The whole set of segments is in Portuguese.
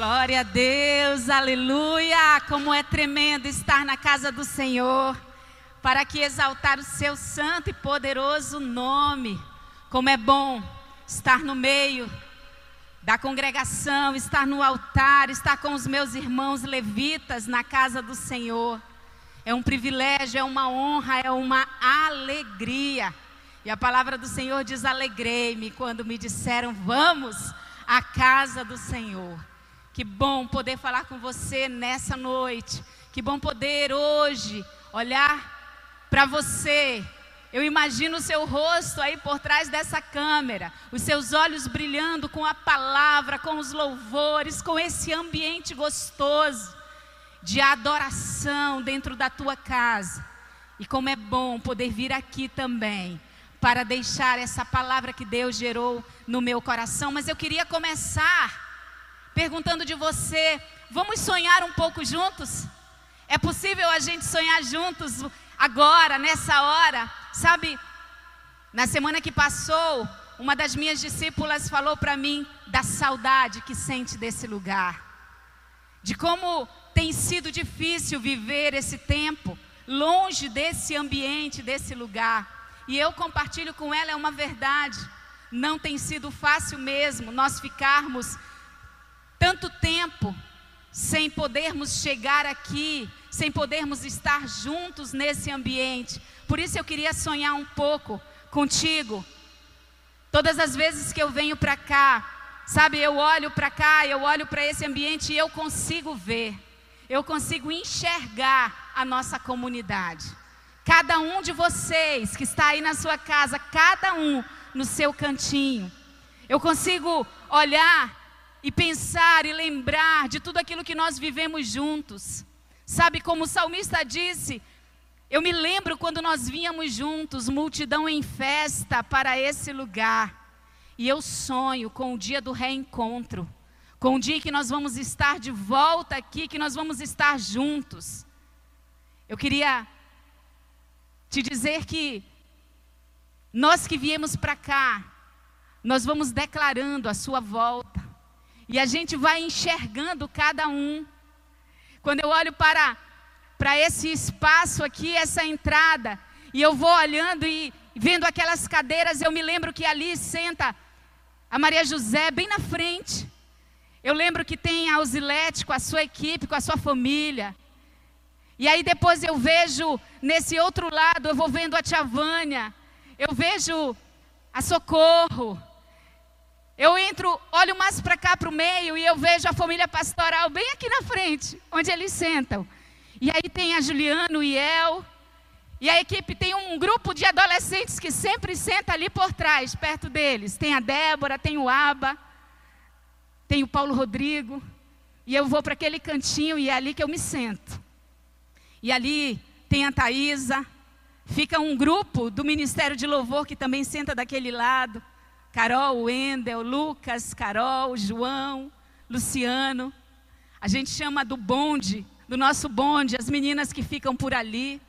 Glória a Deus, aleluia! Como é tremendo estar na casa do Senhor, para que exaltar o seu santo e poderoso nome. Como é bom estar no meio da congregação, estar no altar, estar com os meus irmãos levitas na casa do Senhor. É um privilégio, é uma honra, é uma alegria. E a palavra do Senhor diz: Alegrei-me quando me disseram, vamos à casa do Senhor. Que bom poder falar com você nessa noite. Que bom poder hoje olhar para você. Eu imagino o seu rosto aí por trás dessa câmera, os seus olhos brilhando com a palavra, com os louvores, com esse ambiente gostoso de adoração dentro da tua casa. E como é bom poder vir aqui também para deixar essa palavra que Deus gerou no meu coração. Mas eu queria começar perguntando de você: vamos sonhar um pouco juntos? É possível a gente sonhar juntos agora, nessa hora? Sabe, na semana que passou, uma das minhas discípulas falou para mim da saudade que sente desse lugar, de como tem sido difícil viver esse tempo longe desse ambiente, desse lugar. E eu compartilho com ela é uma verdade. Não tem sido fácil mesmo nós ficarmos tanto tempo sem podermos chegar aqui, sem podermos estar juntos nesse ambiente. Por isso eu queria sonhar um pouco contigo. Todas as vezes que eu venho para cá, sabe, eu olho para cá, eu olho para esse ambiente e eu consigo ver, eu consigo enxergar a nossa comunidade. Cada um de vocês que está aí na sua casa, cada um no seu cantinho. Eu consigo olhar e pensar e lembrar de tudo aquilo que nós vivemos juntos. Sabe como o salmista disse? Eu me lembro quando nós vínhamos juntos, multidão em festa para esse lugar. E eu sonho com o dia do reencontro, com o dia que nós vamos estar de volta aqui, que nós vamos estar juntos. Eu queria te dizer que nós que viemos para cá, nós vamos declarando a sua volta. E a gente vai enxergando cada um. Quando eu olho para, para esse espaço aqui, essa entrada, e eu vou olhando e vendo aquelas cadeiras, eu me lembro que ali senta a Maria José bem na frente. Eu lembro que tem a Ausilete com a sua equipe, com a sua família. E aí depois eu vejo nesse outro lado, eu vou vendo a Tia Vânia, eu vejo a Socorro, eu entro, olho mais para cá para o meio e eu vejo a família pastoral bem aqui na frente, onde eles sentam. E aí tem a Juliano e El. E a equipe tem um grupo de adolescentes que sempre senta ali por trás, perto deles. Tem a Débora, tem o Aba, tem o Paulo Rodrigo. E eu vou para aquele cantinho e é ali que eu me sento. E ali tem a Thaisa. Fica um grupo do Ministério de Louvor que também senta daquele lado. Carol, Wendel, Lucas, Carol, João, Luciano. A gente chama do bonde, do nosso bonde, as meninas que ficam por ali.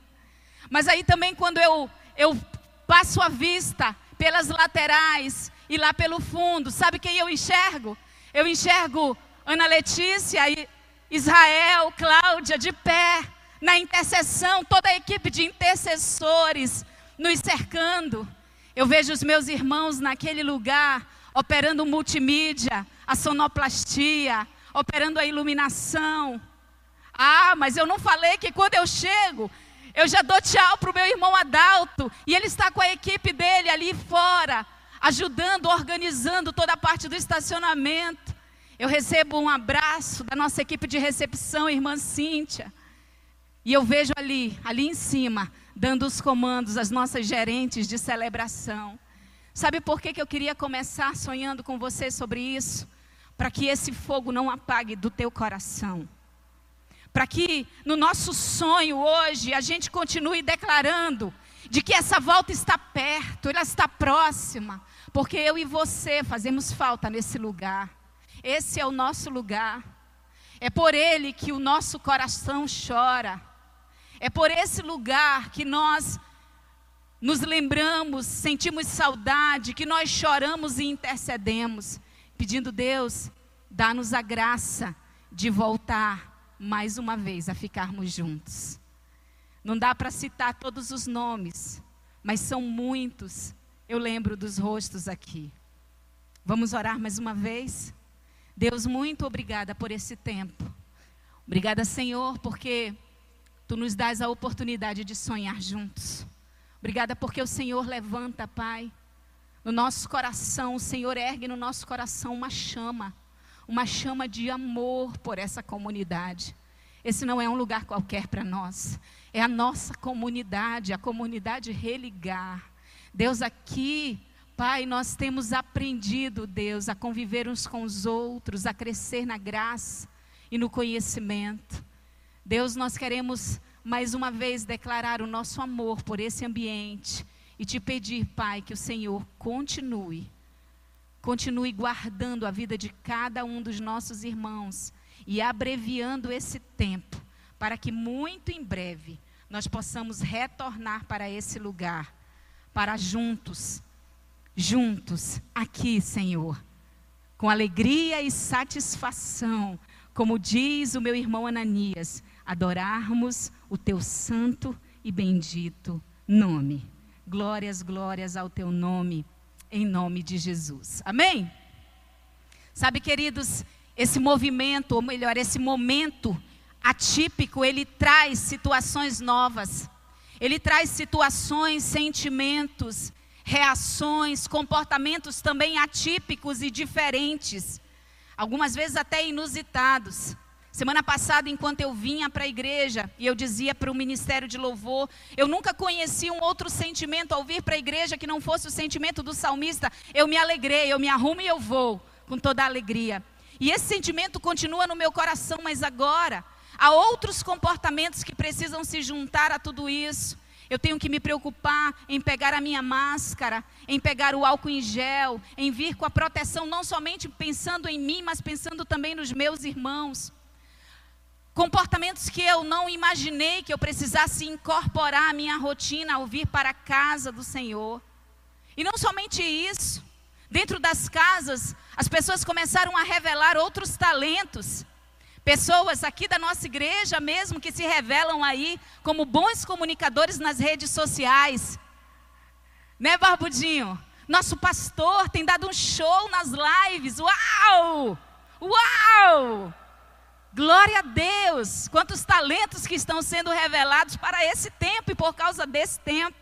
Mas aí também quando eu, eu passo a vista pelas laterais e lá pelo fundo, sabe quem eu enxergo? Eu enxergo Ana Letícia e Israel, Cláudia de pé, na intercessão, toda a equipe de intercessores nos cercando. Eu vejo os meus irmãos naquele lugar operando multimídia, a sonoplastia, operando a iluminação. Ah, mas eu não falei que quando eu chego, eu já dou tchau para o meu irmão Adalto e ele está com a equipe dele ali fora, ajudando, organizando toda a parte do estacionamento. Eu recebo um abraço da nossa equipe de recepção, irmã Cíntia. E eu vejo ali, ali em cima, dando os comandos às nossas gerentes de celebração. Sabe por que, que eu queria começar sonhando com você sobre isso? Para que esse fogo não apague do teu coração. Para que no nosso sonho hoje a gente continue declarando de que essa volta está perto, ela está próxima, porque eu e você fazemos falta nesse lugar. Esse é o nosso lugar. É por ele que o nosso coração chora. É por esse lugar que nós nos lembramos, sentimos saudade, que nós choramos e intercedemos, pedindo Deus, dá-nos a graça de voltar mais uma vez a ficarmos juntos. Não dá para citar todos os nomes, mas são muitos. Eu lembro dos rostos aqui. Vamos orar mais uma vez? Deus, muito obrigada por esse tempo. Obrigada, Senhor, porque tu nos dás a oportunidade de sonhar juntos. Obrigada porque o Senhor levanta, Pai, no nosso coração, o Senhor ergue no nosso coração uma chama, uma chama de amor por essa comunidade. Esse não é um lugar qualquer para nós, é a nossa comunidade, a comunidade religar. Deus, aqui, Pai, nós temos aprendido, Deus, a conviver uns com os outros, a crescer na graça e no conhecimento. Deus, nós queremos mais uma vez declarar o nosso amor por esse ambiente e te pedir, Pai, que o Senhor continue, continue guardando a vida de cada um dos nossos irmãos e abreviando esse tempo, para que muito em breve nós possamos retornar para esse lugar, para juntos, juntos, aqui, Senhor, com alegria e satisfação como diz o meu irmão Ananias, adorarmos o teu santo e bendito nome. Glórias, glórias ao teu nome, em nome de Jesus. Amém? Sabe, queridos, esse movimento, ou melhor, esse momento atípico, ele traz situações novas. Ele traz situações, sentimentos, reações, comportamentos também atípicos e diferentes algumas vezes até inusitados. Semana passada, enquanto eu vinha para a igreja e eu dizia para o ministério de louvor, eu nunca conheci um outro sentimento ao vir para a igreja que não fosse o sentimento do salmista. Eu me alegrei, eu me arrumo e eu vou com toda a alegria. E esse sentimento continua no meu coração, mas agora há outros comportamentos que precisam se juntar a tudo isso. Eu tenho que me preocupar em pegar a minha máscara, em pegar o álcool em gel, em vir com a proteção, não somente pensando em mim, mas pensando também nos meus irmãos. Comportamentos que eu não imaginei que eu precisasse incorporar à minha rotina ao vir para a casa do Senhor. E não somente isso, dentro das casas, as pessoas começaram a revelar outros talentos. Pessoas aqui da nossa igreja mesmo que se revelam aí como bons comunicadores nas redes sociais. Né, Barbudinho? Nosso pastor tem dado um show nas lives. Uau! Uau! Glória a Deus! Quantos talentos que estão sendo revelados para esse tempo e por causa desse tempo.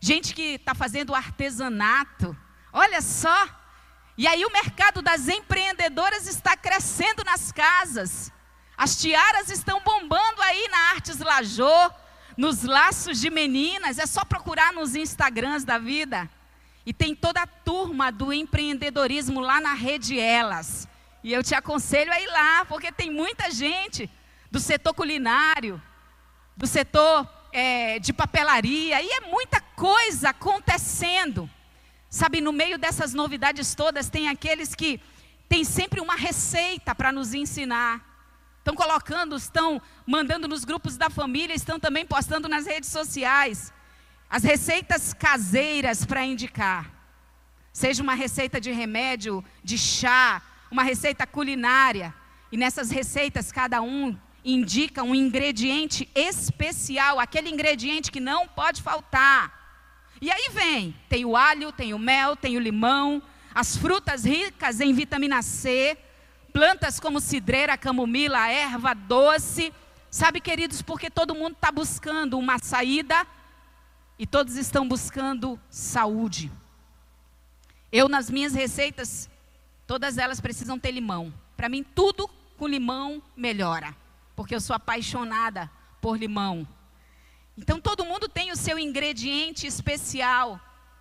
Gente que está fazendo artesanato. Olha só, e aí o mercado das empreendedoras está crescendo nas casas. As tiaras estão bombando aí na Artes Lajô, nos laços de meninas. É só procurar nos Instagrams da vida. E tem toda a turma do empreendedorismo lá na rede Elas. E eu te aconselho a ir lá, porque tem muita gente do setor culinário, do setor é, de papelaria, e é muita coisa acontecendo. Sabe, no meio dessas novidades todas, tem aqueles que têm sempre uma receita para nos ensinar. Estão colocando, estão mandando nos grupos da família, estão também postando nas redes sociais. As receitas caseiras para indicar. Seja uma receita de remédio, de chá, uma receita culinária. E nessas receitas, cada um indica um ingrediente especial, aquele ingrediente que não pode faltar. E aí vem, tem o alho, tem o mel, tem o limão, as frutas ricas em vitamina C, plantas como cidreira, camomila, erva doce. Sabe, queridos, porque todo mundo está buscando uma saída e todos estão buscando saúde. Eu, nas minhas receitas, todas elas precisam ter limão. Para mim, tudo com limão melhora, porque eu sou apaixonada por limão. Então todo mundo tem o seu ingrediente especial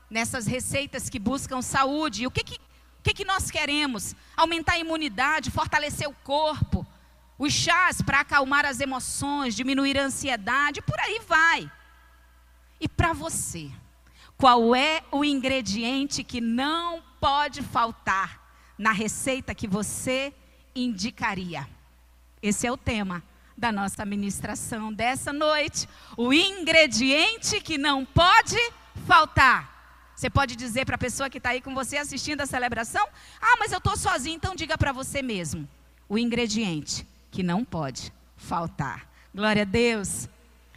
nessas receitas que buscam saúde. E o que, que, o que, que nós queremos? Aumentar a imunidade, fortalecer o corpo, os chás para acalmar as emoções, diminuir a ansiedade, por aí vai. E para você, qual é o ingrediente que não pode faltar na receita que você indicaria? Esse é o tema da nossa ministração dessa noite. O ingrediente que não pode faltar. Você pode dizer para a pessoa que está aí com você assistindo a celebração: Ah, mas eu estou sozinho, então diga para você mesmo. o ingrediente que não pode faltar. Glória a Deus.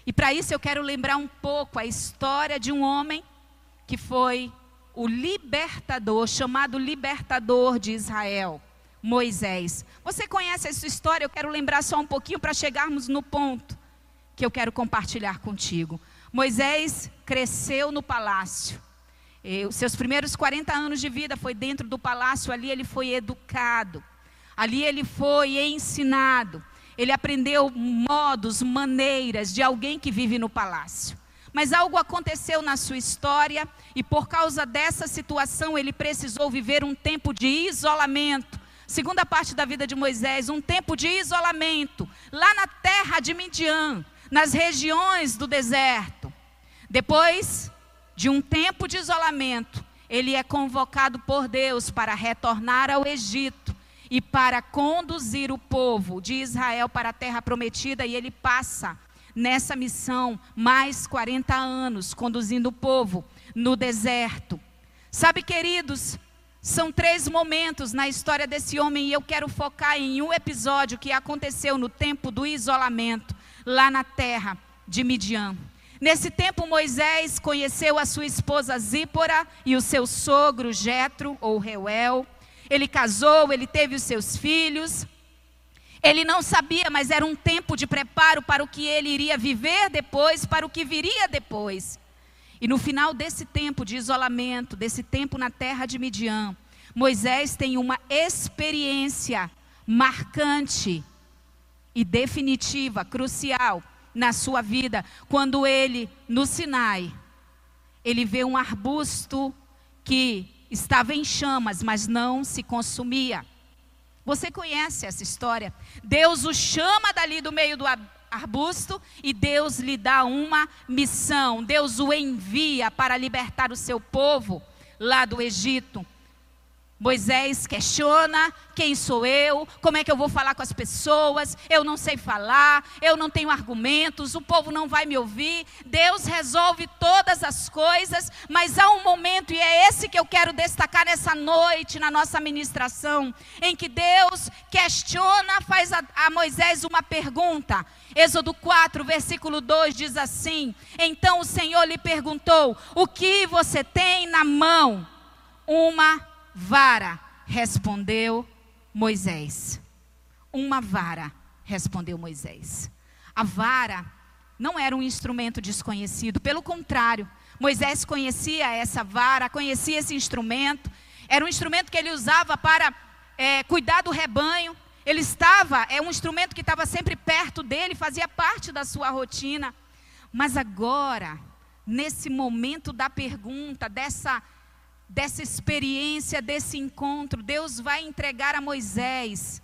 E para isso eu quero lembrar um pouco a história de um homem que foi o libertador, chamado libertador de Israel, Moisés. Você conhece essa história? Eu quero lembrar só um pouquinho para chegarmos no ponto que eu quero compartilhar contigo. Moisés cresceu no palácio. E os seus primeiros 40 anos de vida foi dentro do palácio, ali ele foi educado. Ali ele foi ensinado. Ele aprendeu modos, maneiras de alguém que vive no palácio. Mas algo aconteceu na sua história e por causa dessa situação ele precisou viver um tempo de isolamento. Segunda parte da vida de Moisés, um tempo de isolamento, lá na terra de Midian, nas regiões do deserto. Depois de um tempo de isolamento, ele é convocado por Deus para retornar ao Egito e para conduzir o povo de Israel para a terra prometida, e ele passa nessa missão mais 40 anos, conduzindo o povo no deserto. Sabe, queridos, são três momentos na história desse homem e eu quero focar em um episódio que aconteceu no tempo do isolamento, lá na terra de Midian. Nesse tempo, Moisés conheceu a sua esposa Zípora e o seu sogro Jetro, ou Reuel. Ele casou, ele teve os seus filhos. Ele não sabia, mas era um tempo de preparo para o que ele iria viver depois, para o que viria depois. E no final desse tempo de isolamento, desse tempo na terra de Midian, Moisés tem uma experiência marcante e definitiva, crucial na sua vida, quando ele, no Sinai, ele vê um arbusto que estava em chamas, mas não se consumia. Você conhece essa história? Deus o chama dali do meio do arbusto e Deus lhe dá uma missão. Deus o envia para libertar o seu povo lá do Egito. Moisés questiona: quem sou eu? Como é que eu vou falar com as pessoas? Eu não sei falar, eu não tenho argumentos, o povo não vai me ouvir. Deus resolve todas as coisas, mas há um momento, e é esse que eu quero destacar nessa noite, na nossa ministração, em que Deus questiona, faz a, a Moisés uma pergunta. Êxodo 4, versículo 2 diz assim: Então o Senhor lhe perguntou: O que você tem na mão? Uma vara, respondeu Moisés. Uma vara, respondeu Moisés. A vara não era um instrumento desconhecido, pelo contrário, Moisés conhecia essa vara, conhecia esse instrumento, era um instrumento que ele usava para é, cuidar do rebanho. Ele estava, é um instrumento que estava sempre perto dele, fazia parte da sua rotina. Mas agora, nesse momento da pergunta, dessa dessa experiência, desse encontro, Deus vai entregar a Moisés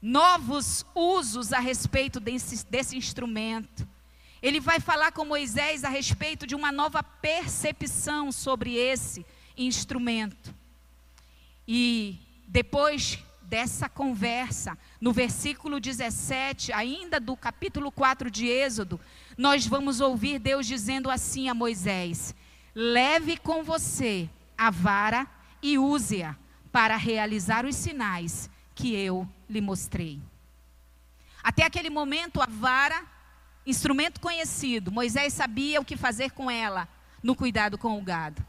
novos usos a respeito desse, desse instrumento. Ele vai falar com Moisés a respeito de uma nova percepção sobre esse instrumento. E depois dessa conversa, no versículo 17, ainda do capítulo 4 de Êxodo, nós vamos ouvir Deus dizendo assim a Moisés: Leve com você a vara e use-a para realizar os sinais que eu lhe mostrei. Até aquele momento, a vara, instrumento conhecido, Moisés sabia o que fazer com ela no cuidado com o gado.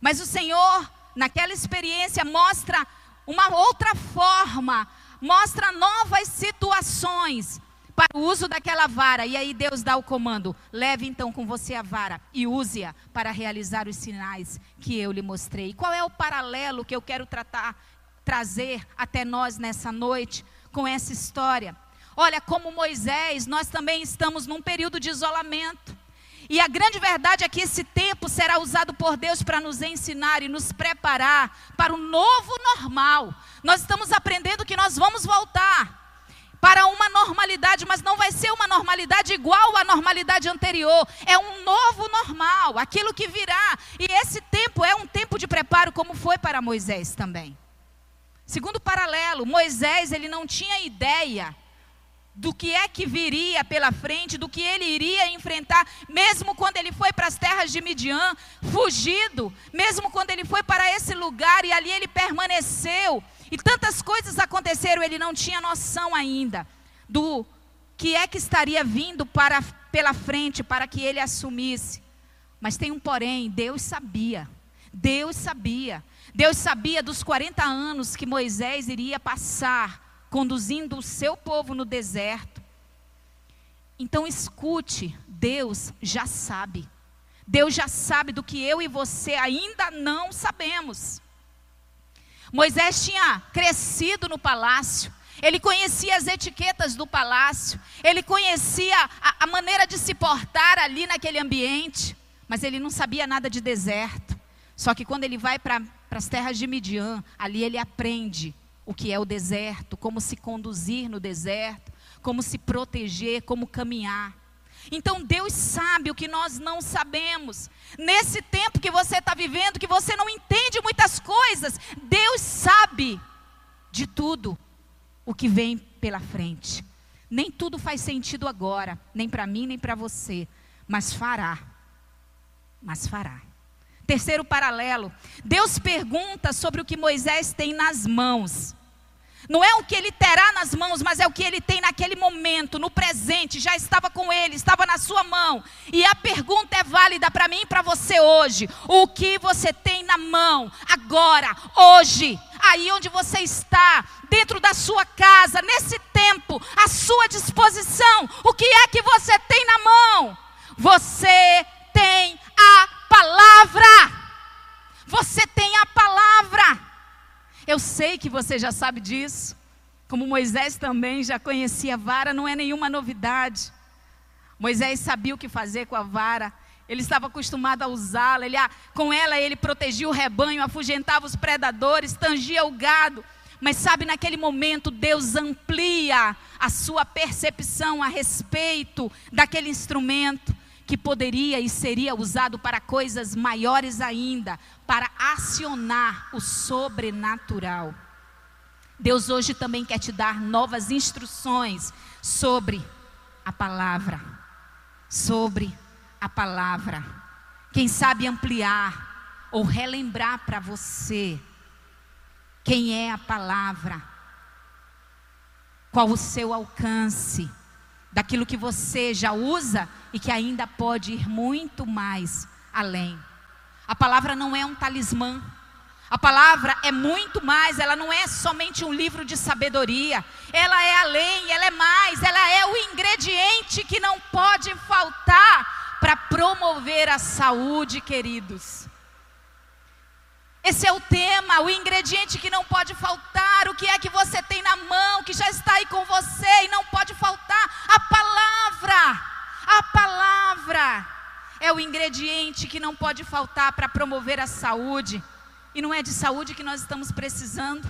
Mas o Senhor, naquela experiência, mostra uma outra forma, mostra novas situações para o uso daquela vara. E aí Deus dá o comando: leve então com você a vara e use-a para realizar os sinais que eu lhe mostrei. Qual é o paralelo que eu quero tratar, trazer até nós nessa noite com essa história? Olha, como Moisés, nós também estamos num período de isolamento. E a grande verdade é que esse tempo será usado por Deus para nos ensinar e nos preparar para o novo normal. Nós estamos aprendendo que nós vamos voltar para uma normalidade, mas não vai ser uma normalidade igual à normalidade anterior. É um novo normal, aquilo que virá. E esse tempo é um tempo de preparo, como foi para Moisés também. Segundo paralelo, Moisés ele não tinha ideia do que é que viria pela frente, do que ele iria enfrentar, mesmo quando ele foi para as terras de Midian, fugido, mesmo quando ele foi para esse lugar e ali ele permaneceu E tantas coisas aconteceram, ele não tinha noção ainda do que é que estaria vindo para, pela frente para que ele assumisse. Mas tem um porém, Deus sabia. Deus sabia. Deus sabia dos 40 anos que Moisés iria passar conduzindo o seu povo no deserto. Então escute, Deus já sabe. Deus já sabe do que eu e você ainda não sabemos. Moisés tinha crescido no palácio, ele conhecia as etiquetas do palácio, ele conhecia a, a maneira de se portar ali naquele ambiente, mas ele não sabia nada de deserto. Só que quando ele vai para as terras de Midian, ali ele aprende o que é o deserto, como se conduzir no deserto, como se proteger, como caminhar. Então Deus sabe o que nós não sabemos. Nesse tempo que você está vivendo, que você não entende muitas coisas, Deus sabe de tudo o que vem pela frente. Nem tudo faz sentido agora, nem para mim, nem para você, mas fará. Mas fará. Terceiro paralelo: Deus pergunta sobre o que Moisés tem nas mãos. Não é o que ele terá nas mãos, mas é o que ele tem naquele momento, no presente, já estava com ele, estava na sua mão. E a pergunta é válida para mim e para você hoje: o que você tem na mão, agora, hoje, aí onde você está, dentro da sua casa, nesse tempo, à sua disposição, o que é que você tem na mão? Você tem a palavra. Você tem a palavra. Eu sei que você já sabe disso. Como Moisés também já conhecia a vara, não é nenhuma novidade. Moisés sabia o que fazer com a vara. Ele estava acostumado a usá-la. Ele, com ela ele protegia o rebanho, afugentava os predadores, tangia o gado. Mas sabe, naquele momento Deus amplia a sua percepção a respeito daquele instrumento que poderia e seria usado para coisas maiores ainda, para acionar o sobrenatural. Deus hoje também quer te dar novas instruções sobre a palavra, sobre a palavra. Quem sabe ampliar ou relembrar para você quem é a palavra, qual o seu alcance daquilo que você já usa e que ainda pode ir muito mais além. A palavra não é um talismã. A palavra é muito mais, ela não é somente um livro de sabedoria. Ela é além, ela é mais, ela é o ingrediente que não pode faltar para promover a saúde, queridos. Esse é o tema, o ingrediente que não pode faltar, o que é que você tem na mão, que já está aí com você e não pode faltar, a palavra. A palavra é o ingrediente que não pode faltar para promover a saúde. E não é de saúde que nós estamos precisando.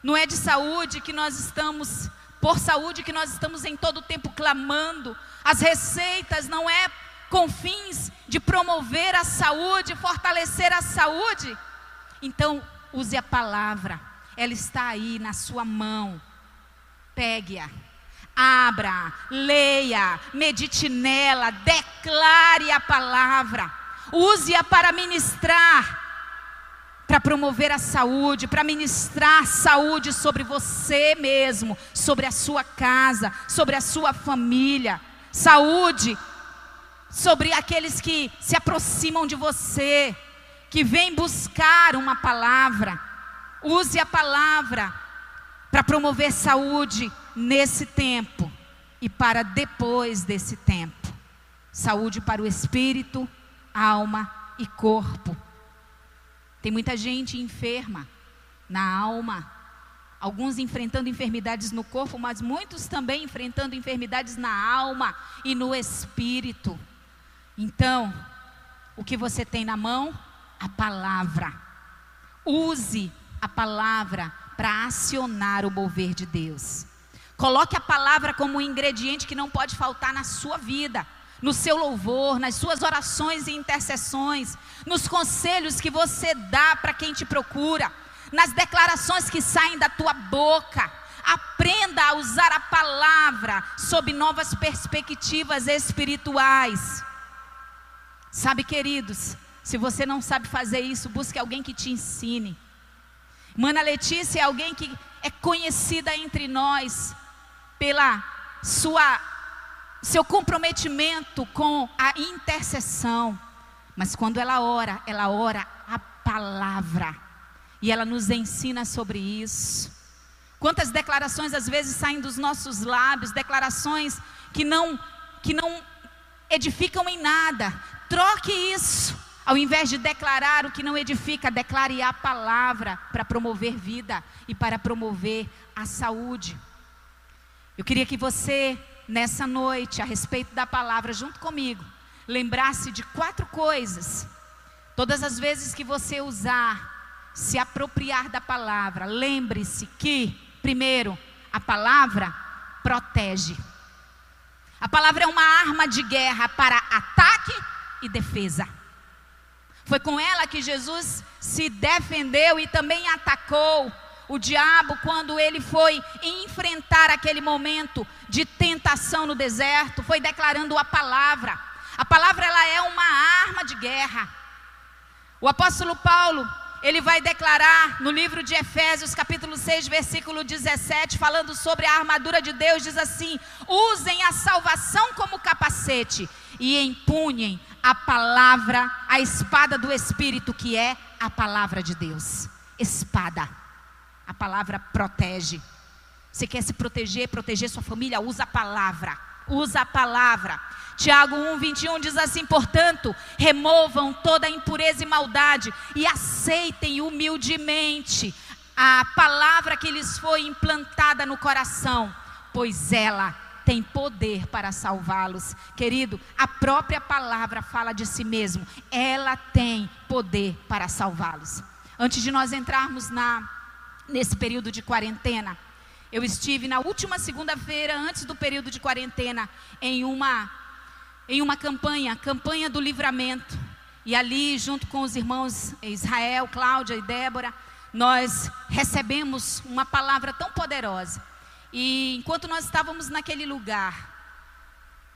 Não é de saúde que nós estamos, por saúde que nós estamos em todo o tempo clamando. As receitas não é com fins de promover a saúde, fortalecer a saúde. Então, use a palavra, ela está aí na sua mão. Pegue-a, abra, leia, medite nela, declare a palavra, use-a para ministrar, para promover a saúde, para ministrar saúde sobre você mesmo, sobre a sua casa, sobre a sua família, saúde sobre aqueles que se aproximam de você que vem buscar uma palavra, use a palavra para promover saúde nesse tempo e para depois desse tempo. Saúde para o espírito, alma e corpo. Tem muita gente enferma na alma, alguns enfrentando enfermidades no corpo, mas muitos também enfrentando enfermidades na alma e no espírito. Então, o que você tem na mão? A palavra. Use a palavra para acionar o mover de Deus. Coloque a palavra como um ingrediente que não pode faltar na sua vida, no seu louvor, nas suas orações e intercessões, nos conselhos que você dá para quem te procura, nas declarações que saem da tua boca. Aprenda a usar a palavra sob novas perspectivas espirituais. Sabe, queridos, se você não sabe fazer isso, busque alguém que te ensine. Mana Letícia é alguém que é conhecida entre nós pela sua seu comprometimento com a intercessão. Mas quando ela ora, ela ora a palavra. E ela nos ensina sobre isso. Quantas declarações às vezes saem dos nossos lábios, declarações que não que não edificam em nada. Troque isso. Ao invés de declarar o que não edifica, declare a palavra para promover vida e para promover a saúde. Eu queria que você, nessa noite, a respeito da palavra, junto comigo, lembrasse de quatro coisas. Todas as vezes que você usar, se apropriar da palavra, lembre-se que, primeiro, a palavra protege. A palavra é uma arma de guerra para ataque e defesa. Foi com ela que Jesus se defendeu e também atacou o diabo quando ele foi enfrentar aquele momento de tentação no deserto, foi declarando a palavra. A palavra ela é uma arma de guerra. O apóstolo Paulo, ele vai declarar no livro de Efésios, capítulo 6, versículo 17, falando sobre a armadura de Deus, diz assim: "Usem a salvação como capacete e empunhem a palavra, a espada do espírito, que é a palavra de Deus." Espada. A palavra protege. Você quer se proteger, proteger sua família, usa a palavra. Usa a palavra. Tiago 1, 21 diz assim: portanto, removam toda impureza e maldade e aceitem humildemente a palavra que lhes foi implantada no coração, pois ela tem poder para salvá-los. Querido, a própria palavra fala de si mesmo, ela tem poder para salvá-los. Antes de nós entrarmos na nesse período de quarentena, eu estive na última segunda-feira antes do período de quarentena em uma em uma campanha, campanha do livramento. E ali, junto com os irmãos Israel, Cláudia e Débora, nós recebemos uma palavra tão poderosa. E enquanto nós estávamos naquele lugar,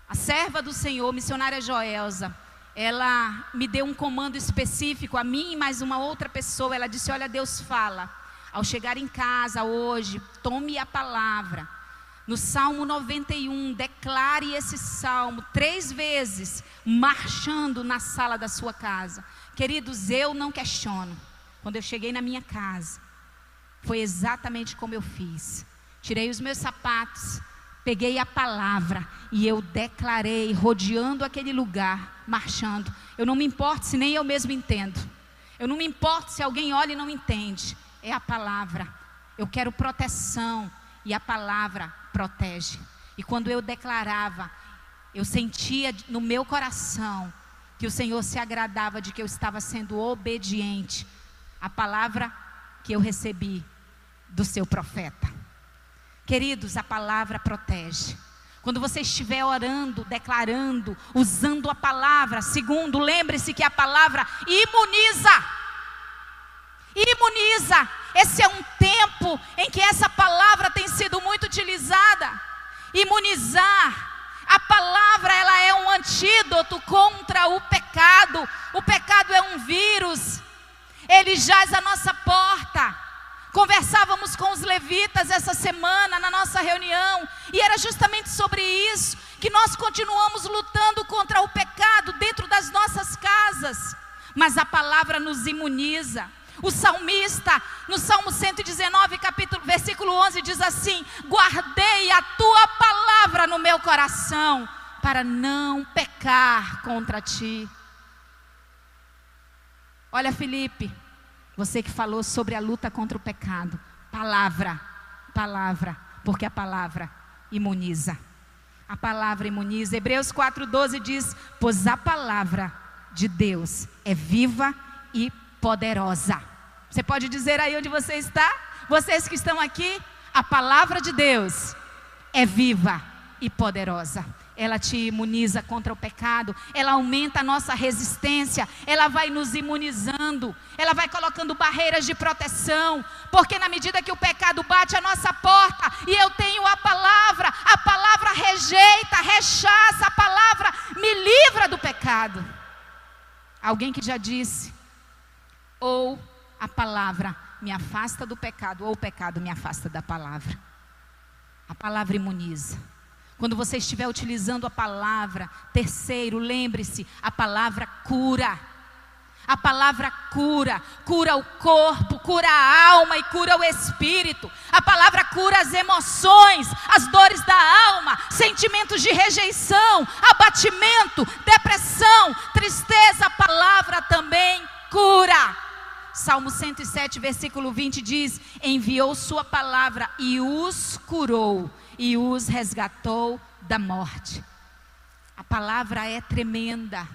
a serva do Senhor, missionária Joelza, ela me deu um comando específico a mim e mais uma outra pessoa. Ela disse: Olha, Deus fala. Ao chegar em casa hoje, tome a palavra no Salmo 91, declare esse salmo três vezes, marchando na sala da sua casa. Queridos, eu não questiono. Quando eu cheguei na minha casa, foi exatamente como eu fiz. Tirei os meus sapatos, peguei a palavra e eu declarei, rodeando aquele lugar, marchando. Eu não me importo se nem eu mesmo entendo. Eu não me importo se alguém olha e não entende. É a palavra. Eu quero proteção e a palavra protege. E quando eu declarava, eu sentia no meu coração que o Senhor se agradava de que eu estava sendo obediente à palavra que eu recebi do seu profeta. Queridos, a palavra protege. Quando você estiver orando, declarando, usando a palavra, segundo, lembre-se que a palavra imuniza imuniza. Esse é um tempo em que essa palavra tem sido muito utilizada. Imunizar. A palavra ela é um antídoto contra o pecado. O pecado é um vírus. Ele jaz à nossa porta. Conversávamos com os levitas essa semana na nossa reunião, e era justamente sobre isso que nós continuamos lutando contra o pecado dentro das nossas casas. Mas a palavra nos imuniza. O salmista, no Salmo 119, capítulo, versículo 11, diz assim: Guardei a tua palavra no meu coração, para não pecar contra ti. Olha, Felipe, você que falou sobre a luta contra o pecado. Palavra, palavra, porque a palavra imuniza. A palavra imuniza. Hebreus 4,12 diz: Pois a palavra de Deus é viva e. Você pode dizer aí onde você está? Vocês que estão aqui, a palavra de Deus é viva e poderosa. Ela te imuniza contra o pecado, ela aumenta a nossa resistência, ela vai nos imunizando, ela vai colocando barreiras de proteção, porque na medida que o pecado bate a nossa porta e eu tenho a palavra, a palavra rejeita, rechaça, a palavra me livra do pecado. Alguém que já disse, ou a palavra me afasta do pecado, ou o pecado me afasta da palavra. A palavra imuniza. Quando você estiver utilizando a palavra, terceiro, lembre-se, a palavra cura. A palavra cura, cura o corpo, cura a alma e cura o espírito. A palavra cura as emoções, as dores da alma, sentimentos de rejeição, abatimento, depressão, tristeza. A palavra também cura. Salmo 107, versículo 20 diz: Enviou Sua palavra e os curou e os resgatou da morte. A palavra é tremenda,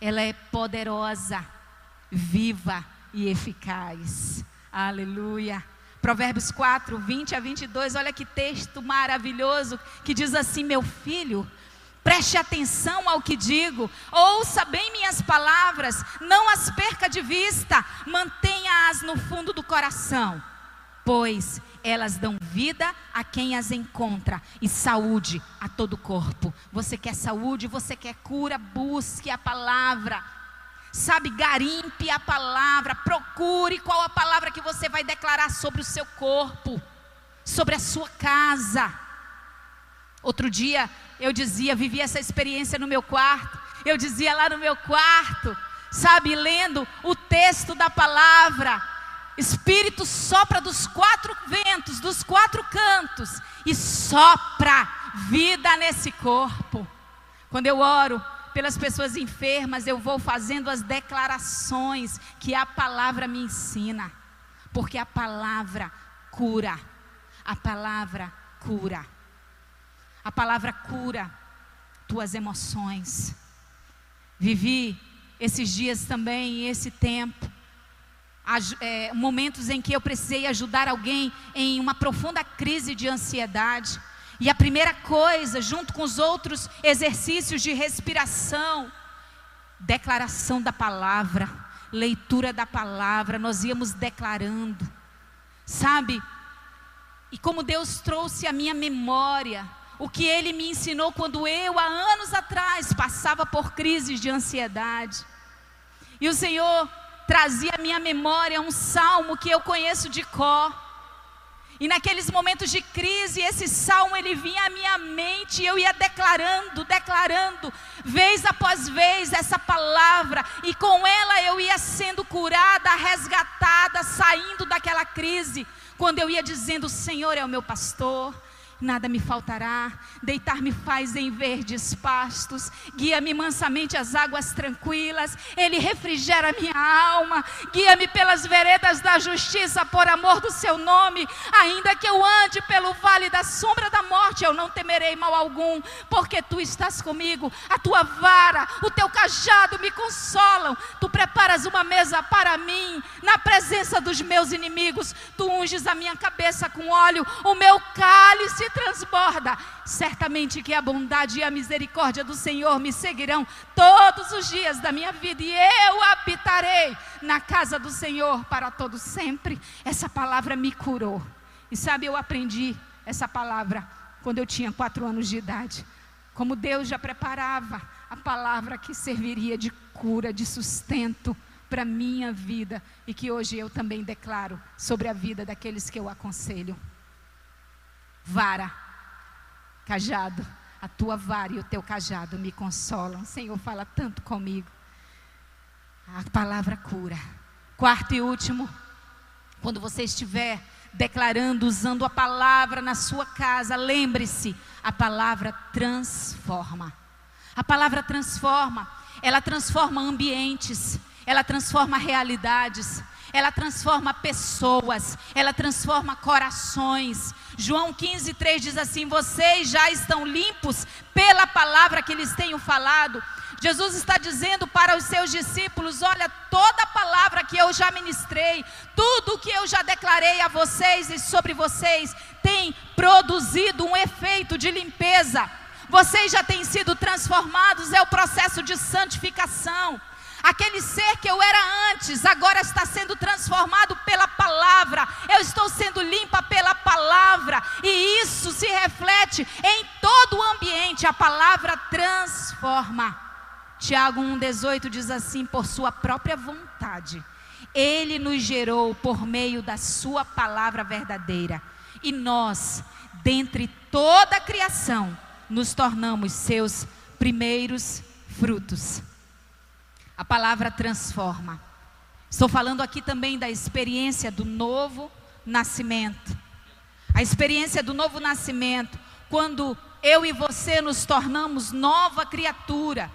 ela é poderosa viva e eficaz. Aleluia. Provérbios 4, 20 a 22, olha que texto maravilhoso que diz assim: Meu filho, preste atenção ao que digo, ouça bem minhas palavras, não as perca de vista, mantenha-as no fundo do coração, pois elas dão vida a quem as encontra e saúde a todo o corpo. Você quer saúde, você quer cura, busque a palavra. Sabe, garimpe a palavra, procure qual a palavra que você vai declarar sobre o seu corpo, sobre a sua casa. Outro dia eu dizia, vivi essa experiência no meu quarto. Eu dizia lá no meu quarto, sabe, lendo o texto da palavra. Espírito sopra dos quatro ventos, dos quatro cantos e sopra vida nesse corpo. Quando eu oro, pelas pessoas enfermas, eu vou fazendo as declarações que a palavra me ensina. Porque a palavra cura. A palavra cura. A palavra cura tuas emoções. Vivi esses dias também, esse tempo, é, momentos em que eu precisei ajudar alguém em uma profunda crise de ansiedade. E a primeira coisa, junto com os outros exercícios de respiração, declaração da palavra, leitura da palavra, nós íamos declarando, sabe? E como Deus trouxe a minha memória, o que Ele me ensinou quando eu, há anos atrás, passava por crises de ansiedade. E o Senhor trazia à minha memória um salmo que eu conheço de cor e naqueles momentos de crise, esse salmo ele vinha à minha mente e eu ia declarando, declarando, vez após vez essa palavra, e com ela eu ia sendo curada, resgatada, saindo daquela crise. Quando eu ia dizendo: "O Senhor é o meu pastor, nada me faltará. Deitar-me faz em verdes pastos, guia-me mansamente às águas tranquilas. Ele refrigera minha alma, guia-me pelas veredas da justiça por amor do seu nome. Ainda que eu ande pelo vale da sombra da morte, eu não temerei mal algum, porque tu estás comigo. A tua vara, o teu cajado me consolam. Tu preparas uma mesa para mim na presença dos meus inimigos. Tu unges a minha cabeça com óleo, o meu cálice transborda. Certamente que a bondade e a misericórdia do Senhor me seguirão todos os dias da minha vida e eu habitarei na casa do Senhor para todo sempre. Essa palavra me curou. E sabe, eu aprendi essa palavra quando eu tinha quatro anos de idade. Como Deus já preparava a palavra que serviria de cura, de sustento para minha vida e que hoje eu também declaro sobre a vida daqueles que eu aconselho vara, cajado, a tua vara e o teu cajado me consolam. Senhor, fala tanto comigo. A palavra cura. Quarto e último, quando você estiver declarando, usando a palavra na sua casa, lembre-se, a palavra transforma. A palavra transforma, ela transforma ambientes, ela transforma realidades, ela transforma pessoas, ela transforma corações. João 15, 3 diz assim: Vocês já estão limpos pela palavra que lhes tenho falado. Jesus está dizendo para os seus discípulos: Olha, toda a palavra que eu já ministrei, tudo que eu já declarei a vocês e sobre vocês, tem produzido um efeito de limpeza. Vocês já têm sido transformados, é o processo de santificação. Aquele ser que eu era antes, agora está sendo transformado pela palavra. Eu estou sendo limpa pela palavra. E isso se reflete em todo o ambiente. A palavra transforma. Tiago 1,18 diz assim: Por sua própria vontade, Ele nos gerou por meio da Sua palavra verdadeira. E nós, dentre toda a criação, nos tornamos seus primeiros frutos. A palavra transforma. Estou falando aqui também da experiência do novo nascimento. A experiência do novo nascimento, quando eu e você nos tornamos nova criatura.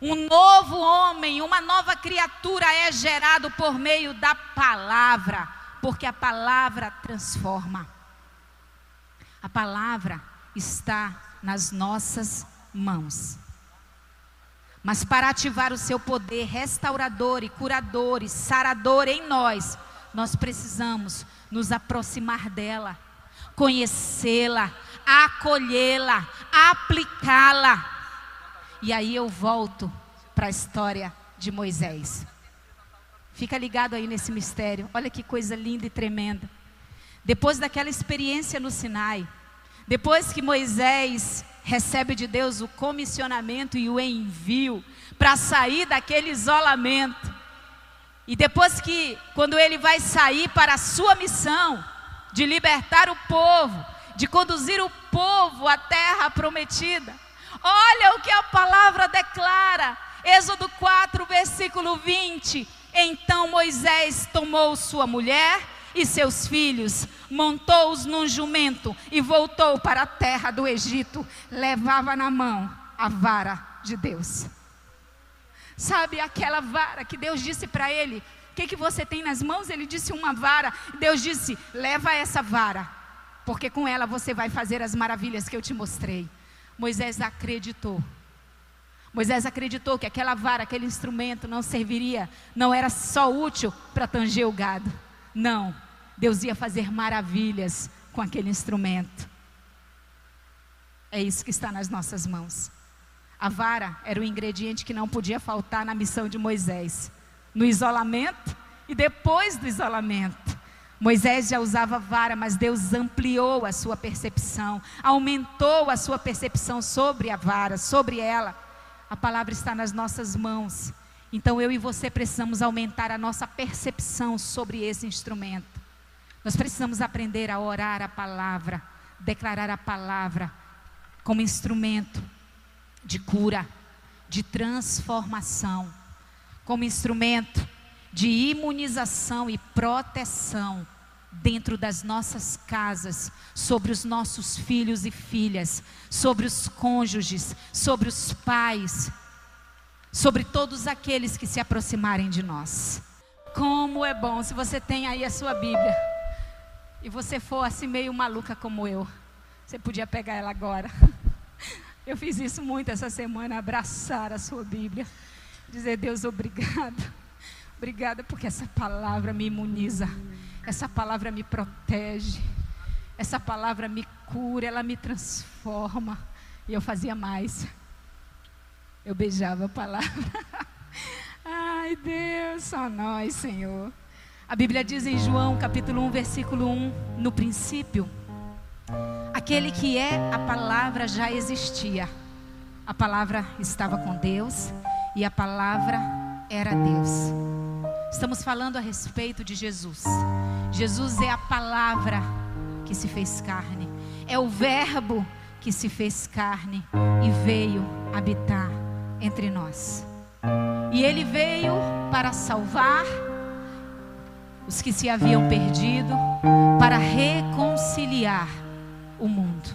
Um novo homem, uma nova criatura é gerado por meio da palavra, porque a palavra transforma. A palavra está nas nossas mãos. Mas para ativar o seu poder restaurador e curador e sarador em nós, nós precisamos nos aproximar dela, conhecê-la, acolhê-la, aplicá-la. E aí eu volto para a história de Moisés. Fica ligado aí nesse mistério. Olha que coisa linda e tremenda. Depois daquela experiência no Sinai, depois que Moisés recebe de Deus o comissionamento e o envio para sair daquele isolamento, e depois que, quando ele vai sair para a sua missão de libertar o povo, de conduzir o povo à terra prometida, olha o que a palavra declara, Êxodo 4, versículo 20. Então Moisés tomou sua mulher e seus filhos, montou-os num jumento e voltou para a terra do Egito. Levava na mão a vara de Deus. Sabe aquela vara que Deus disse para ele: O que, que você tem nas mãos? Ele disse: Uma vara. Deus disse: Leva essa vara, porque com ela você vai fazer as maravilhas que eu te mostrei. Moisés acreditou. Moisés acreditou que aquela vara, aquele instrumento não serviria, não era só útil para tanger o gado. Não, Deus ia fazer maravilhas com aquele instrumento. É isso que está nas nossas mãos. A vara era o ingrediente que não podia faltar na missão de Moisés, no isolamento e depois do isolamento. Moisés já usava vara, mas Deus ampliou a sua percepção, aumentou a sua percepção sobre a vara, sobre ela. A palavra está nas nossas mãos. Então eu e você precisamos aumentar a nossa percepção sobre esse instrumento. Nós precisamos aprender a orar a palavra, declarar a palavra como instrumento de cura, de transformação, como instrumento de imunização e proteção dentro das nossas casas, sobre os nossos filhos e filhas, sobre os cônjuges, sobre os pais, sobre todos aqueles que se aproximarem de nós. Como é bom se você tem aí a sua Bíblia e você for assim meio maluca como eu. Você podia pegar ela agora. Eu fiz isso muito essa semana, abraçar a sua Bíblia, dizer Deus obrigado. Obrigada porque essa palavra me imuniza. Essa palavra me protege. Essa palavra me cura, ela me transforma. E eu fazia mais. Eu beijava a palavra. Ai, Deus, só nós, Senhor. A Bíblia diz em João, capítulo 1, versículo 1, no princípio, aquele que é a palavra já existia. A palavra estava com Deus e a palavra era Deus. Estamos falando a respeito de Jesus. Jesus é a palavra que se fez carne, é o Verbo que se fez carne e veio habitar entre nós. E ele veio para salvar os que se haviam perdido, para reconciliar o mundo.